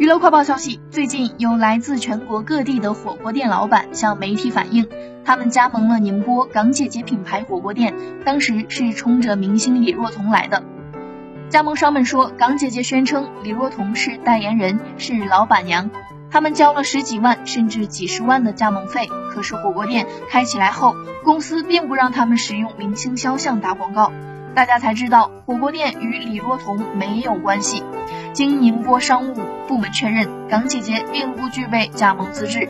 娱乐快报消息，最近有来自全国各地的火锅店老板向媒体反映，他们加盟了宁波港姐姐品牌火锅店，当时是冲着明星李若彤来的。加盟商们说，港姐姐宣称李若彤是代言人，是老板娘，他们交了十几万甚至几十万的加盟费，可是火锅店开起来后，公司并不让他们使用明星肖像打广告。大家才知道，火锅店与李若彤没有关系。经宁波商务部门确认，港姐姐并不具备加盟资质。